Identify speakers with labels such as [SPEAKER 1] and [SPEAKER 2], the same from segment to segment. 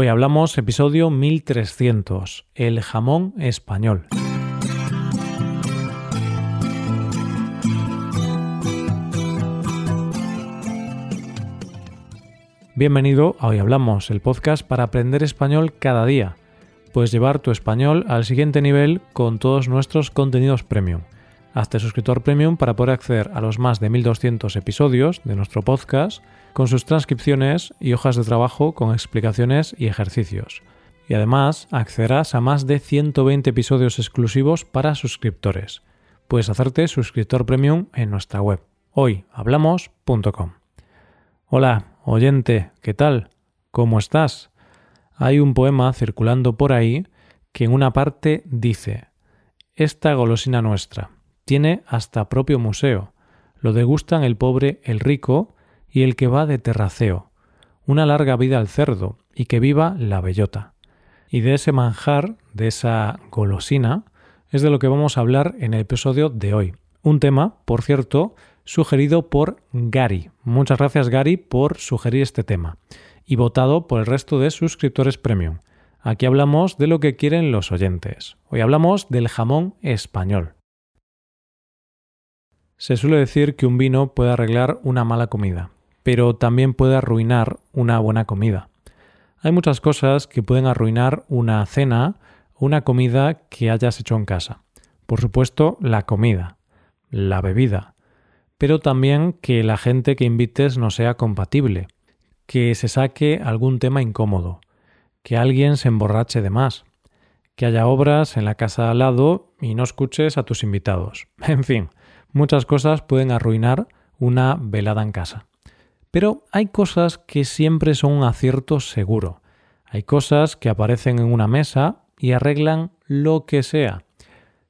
[SPEAKER 1] Hoy hablamos episodio 1300, el jamón español. Bienvenido a Hoy Hablamos, el podcast para aprender español cada día. Puedes llevar tu español al siguiente nivel con todos nuestros contenidos premium. Hazte suscriptor premium para poder acceder a los más de 1200 episodios de nuestro podcast con sus transcripciones y hojas de trabajo con explicaciones y ejercicios. Y además accederás a más de 120 episodios exclusivos para suscriptores. Puedes hacerte suscriptor premium en nuestra web hoyhablamos.com. Hola, oyente, ¿qué tal? ¿Cómo estás? Hay un poema circulando por ahí que en una parte dice Esta golosina nuestra tiene hasta propio museo. Lo degustan el pobre, el rico y el que va de terraceo. Una larga vida al cerdo y que viva la bellota. Y de ese manjar, de esa golosina, es de lo que vamos a hablar en el episodio de hoy. Un tema, por cierto, sugerido por Gary. Muchas gracias Gary por sugerir este tema y votado por el resto de suscriptores premium. Aquí hablamos de lo que quieren los oyentes. Hoy hablamos del jamón español. Se suele decir que un vino puede arreglar una mala comida, pero también puede arruinar una buena comida. Hay muchas cosas que pueden arruinar una cena o una comida que hayas hecho en casa. Por supuesto, la comida, la bebida, pero también que la gente que invites no sea compatible, que se saque algún tema incómodo, que alguien se emborrache de más, que haya obras en la casa al lado y no escuches a tus invitados. En fin, muchas cosas pueden arruinar una velada en casa. Pero hay cosas que siempre son un acierto seguro. Hay cosas que aparecen en una mesa y arreglan lo que sea.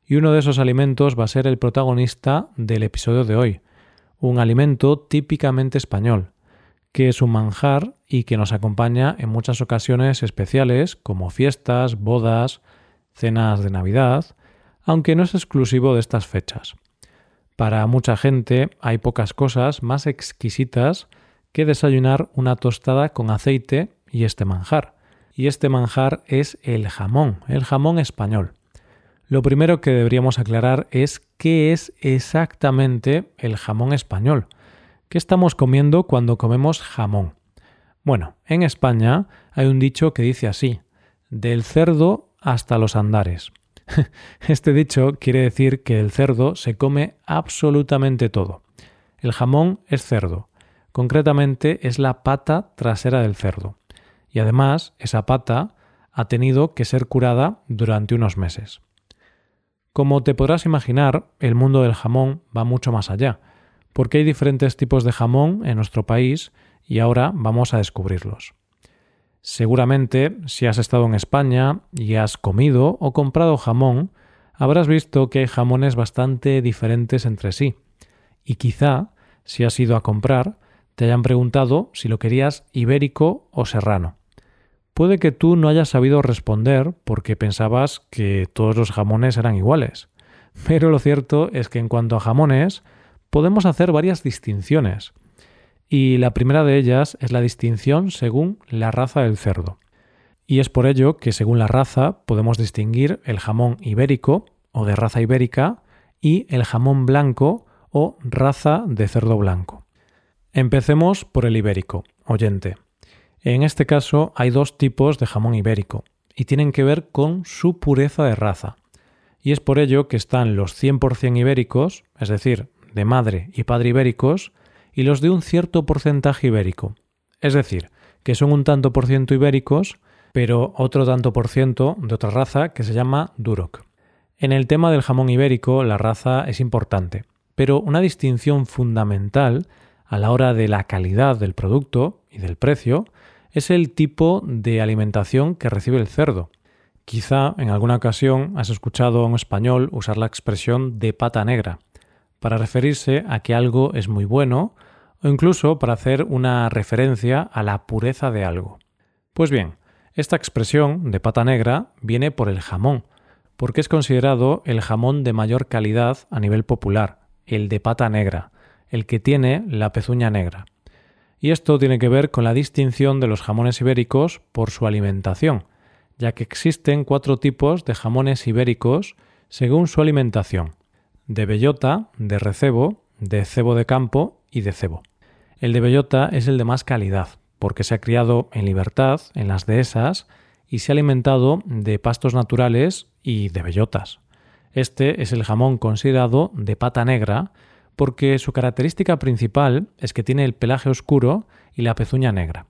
[SPEAKER 1] Y uno de esos alimentos va a ser el protagonista del episodio de hoy. Un alimento típicamente español, que es un manjar y que nos acompaña en muchas ocasiones especiales como fiestas, bodas, cenas de Navidad, aunque no es exclusivo de estas fechas. Para mucha gente hay pocas cosas más exquisitas que desayunar una tostada con aceite y este manjar. Y este manjar es el jamón, el jamón español. Lo primero que deberíamos aclarar es qué es exactamente el jamón español. ¿Qué estamos comiendo cuando comemos jamón? Bueno, en España hay un dicho que dice así, del cerdo hasta los andares. Este dicho quiere decir que el cerdo se come absolutamente todo. El jamón es cerdo, concretamente es la pata trasera del cerdo, y además esa pata ha tenido que ser curada durante unos meses. Como te podrás imaginar, el mundo del jamón va mucho más allá, porque hay diferentes tipos de jamón en nuestro país y ahora vamos a descubrirlos. Seguramente, si has estado en España y has comido o comprado jamón, habrás visto que hay jamones bastante diferentes entre sí. Y quizá, si has ido a comprar, te hayan preguntado si lo querías ibérico o serrano. Puede que tú no hayas sabido responder porque pensabas que todos los jamones eran iguales. Pero lo cierto es que en cuanto a jamones, podemos hacer varias distinciones y la primera de ellas es la distinción según la raza del cerdo. Y es por ello que según la raza podemos distinguir el jamón ibérico o de raza ibérica y el jamón blanco o raza de cerdo blanco. Empecemos por el ibérico, oyente. En este caso hay dos tipos de jamón ibérico y tienen que ver con su pureza de raza. Y es por ello que están los 100% ibéricos, es decir, de madre y padre ibéricos, y los de un cierto porcentaje ibérico. Es decir, que son un tanto por ciento ibéricos, pero otro tanto por ciento de otra raza que se llama Duroc. En el tema del jamón ibérico, la raza es importante, pero una distinción fundamental a la hora de la calidad del producto y del precio es el tipo de alimentación que recibe el cerdo. Quizá en alguna ocasión has escuchado a un español usar la expresión de pata negra, para referirse a que algo es muy bueno o incluso para hacer una referencia a la pureza de algo. Pues bien, esta expresión de pata negra viene por el jamón, porque es considerado el jamón de mayor calidad a nivel popular, el de pata negra, el que tiene la pezuña negra. Y esto tiene que ver con la distinción de los jamones ibéricos por su alimentación, ya que existen cuatro tipos de jamones ibéricos según su alimentación, de bellota, de recebo, de cebo de campo y de cebo. El de bellota es el de más calidad, porque se ha criado en libertad, en las dehesas, y se ha alimentado de pastos naturales y de bellotas. Este es el jamón considerado de pata negra, porque su característica principal es que tiene el pelaje oscuro y la pezuña negra.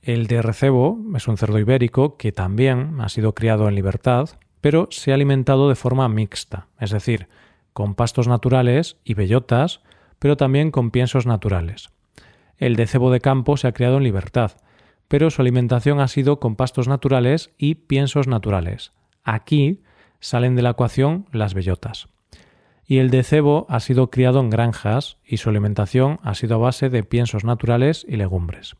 [SPEAKER 1] El de recebo es un cerdo ibérico que también ha sido criado en libertad, pero se ha alimentado de forma mixta, es decir, con pastos naturales y bellotas, pero también con piensos naturales. El de cebo de campo se ha criado en libertad, pero su alimentación ha sido con pastos naturales y piensos naturales. Aquí salen de la ecuación las bellotas. Y el de cebo ha sido criado en granjas y su alimentación ha sido a base de piensos naturales y legumbres.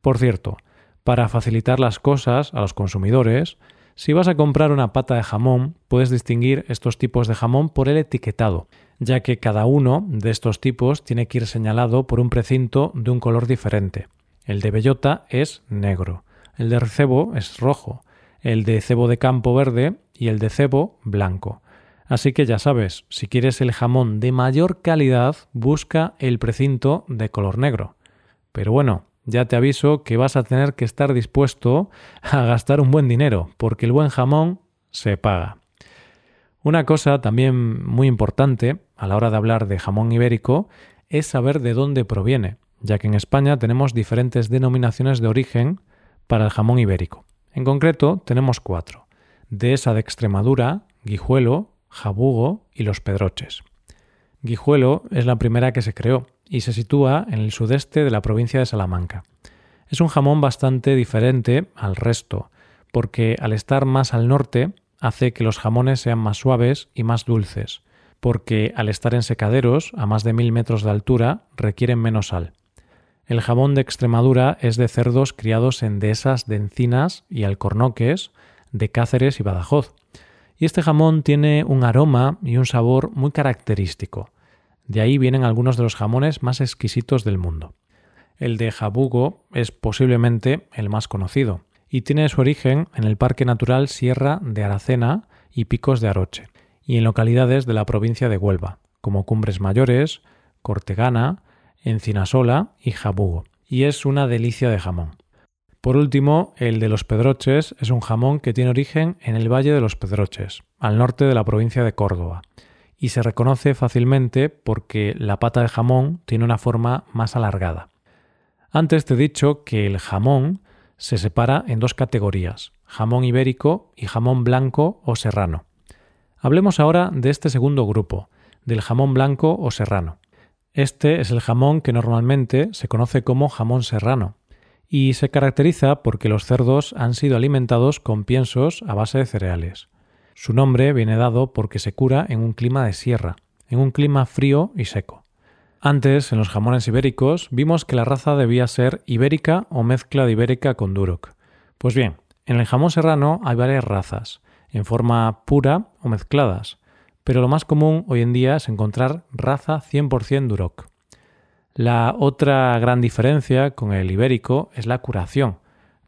[SPEAKER 1] Por cierto, para facilitar las cosas a los consumidores, si vas a comprar una pata de jamón, puedes distinguir estos tipos de jamón por el etiquetado, ya que cada uno de estos tipos tiene que ir señalado por un precinto de un color diferente. El de bellota es negro, el de cebo es rojo, el de cebo de campo verde y el de cebo blanco. Así que ya sabes, si quieres el jamón de mayor calidad, busca el precinto de color negro. Pero bueno, ya te aviso que vas a tener que estar dispuesto a gastar un buen dinero, porque el buen jamón se paga. Una cosa también muy importante a la hora de hablar de jamón ibérico es saber de dónde proviene, ya que en España tenemos diferentes denominaciones de origen para el jamón ibérico. En concreto, tenemos cuatro. Dehesa de Extremadura, Guijuelo, Jabugo y Los Pedroches. Guijuelo es la primera que se creó y se sitúa en el sudeste de la provincia de Salamanca. Es un jamón bastante diferente al resto, porque al estar más al norte hace que los jamones sean más suaves y más dulces, porque al estar en secaderos a más de mil metros de altura requieren menos sal. El jamón de Extremadura es de cerdos criados en dehesas de encinas y alcornoques de Cáceres y Badajoz. Y este jamón tiene un aroma y un sabor muy característico. De ahí vienen algunos de los jamones más exquisitos del mundo. El de Jabugo es posiblemente el más conocido y tiene su origen en el Parque Natural Sierra de Aracena y Picos de Aroche, y en localidades de la provincia de Huelva, como Cumbres Mayores, Cortegana, Encinasola y Jabugo, y es una delicia de jamón. Por último, el de los Pedroches es un jamón que tiene origen en el Valle de los Pedroches, al norte de la provincia de Córdoba, y se reconoce fácilmente porque la pata de jamón tiene una forma más alargada. Antes te he dicho que el jamón se separa en dos categorías, jamón ibérico y jamón blanco o serrano. Hablemos ahora de este segundo grupo, del jamón blanco o serrano. Este es el jamón que normalmente se conoce como jamón serrano y se caracteriza porque los cerdos han sido alimentados con piensos a base de cereales. Su nombre viene dado porque se cura en un clima de sierra, en un clima frío y seco. Antes, en los jamones ibéricos, vimos que la raza debía ser ibérica o mezcla de ibérica con duroc. Pues bien, en el jamón serrano hay varias razas, en forma pura o mezcladas, pero lo más común hoy en día es encontrar raza 100% duroc. La otra gran diferencia con el ibérico es la curación,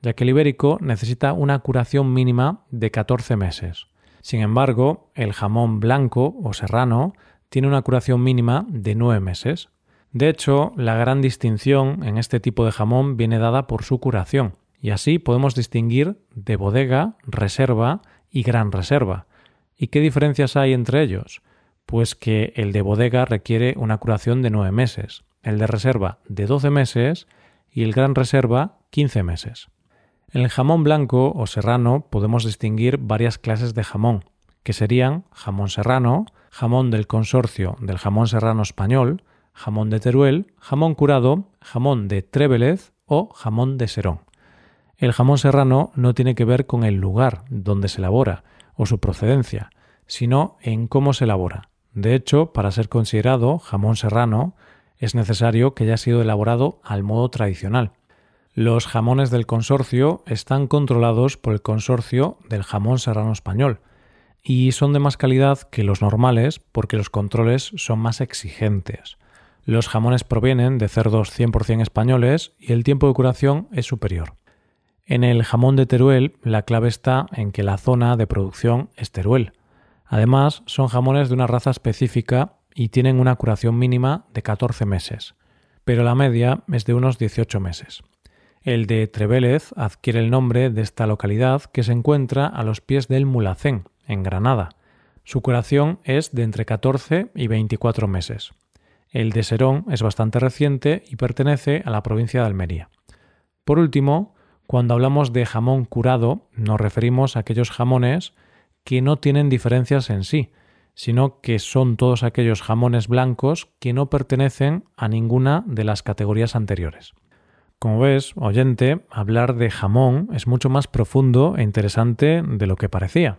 [SPEAKER 1] ya que el ibérico necesita una curación mínima de 14 meses. Sin embargo, el jamón blanco o serrano tiene una curación mínima de nueve meses. De hecho, la gran distinción en este tipo de jamón viene dada por su curación, y así podemos distinguir de bodega, reserva y gran reserva. ¿Y qué diferencias hay entre ellos? Pues que el de bodega requiere una curación de nueve meses, el de reserva de 12 meses y el gran reserva 15 meses. En el jamón blanco o serrano podemos distinguir varias clases de jamón, que serían jamón serrano, jamón del consorcio del jamón serrano español, jamón de Teruel, jamón curado, jamón de Trévelez o jamón de Serón. El jamón serrano no tiene que ver con el lugar donde se elabora o su procedencia, sino en cómo se elabora. De hecho, para ser considerado jamón serrano, es necesario que haya sido elaborado al modo tradicional, los jamones del consorcio están controlados por el consorcio del jamón serrano español y son de más calidad que los normales porque los controles son más exigentes. Los jamones provienen de cerdos 100% españoles y el tiempo de curación es superior. En el jamón de Teruel la clave está en que la zona de producción es Teruel. Además, son jamones de una raza específica y tienen una curación mínima de 14 meses, pero la media es de unos 18 meses. El de Trevélez adquiere el nombre de esta localidad que se encuentra a los pies del Mulacén, en Granada. Su curación es de entre 14 y 24 meses. El de Serón es bastante reciente y pertenece a la provincia de Almería. Por último, cuando hablamos de jamón curado, nos referimos a aquellos jamones que no tienen diferencias en sí, sino que son todos aquellos jamones blancos que no pertenecen a ninguna de las categorías anteriores. Como ves, oyente, hablar de jamón es mucho más profundo e interesante de lo que parecía.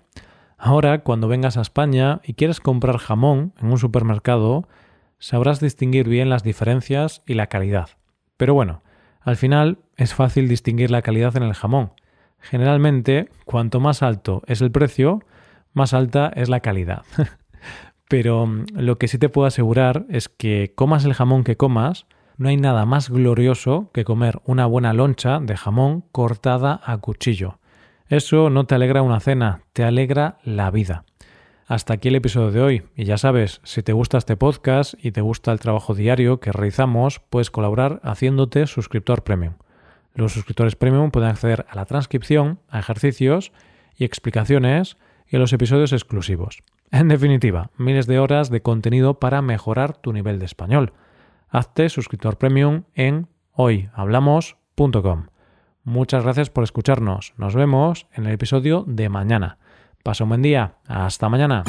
[SPEAKER 1] Ahora, cuando vengas a España y quieres comprar jamón en un supermercado, sabrás distinguir bien las diferencias y la calidad. Pero bueno, al final es fácil distinguir la calidad en el jamón. Generalmente, cuanto más alto es el precio, más alta es la calidad. Pero mm, lo que sí te puedo asegurar es que comas el jamón que comas, no hay nada más glorioso que comer una buena loncha de jamón cortada a cuchillo. Eso no te alegra una cena, te alegra la vida. Hasta aquí el episodio de hoy. Y ya sabes, si te gusta este podcast y te gusta el trabajo diario que realizamos, puedes colaborar haciéndote suscriptor premium. Los suscriptores premium pueden acceder a la transcripción, a ejercicios y explicaciones y a los episodios exclusivos. En definitiva, miles de horas de contenido para mejorar tu nivel de español. Hazte suscriptor premium en hoyhablamos.com. Muchas gracias por escucharnos. Nos vemos en el episodio de mañana. Pasa un buen día. Hasta mañana.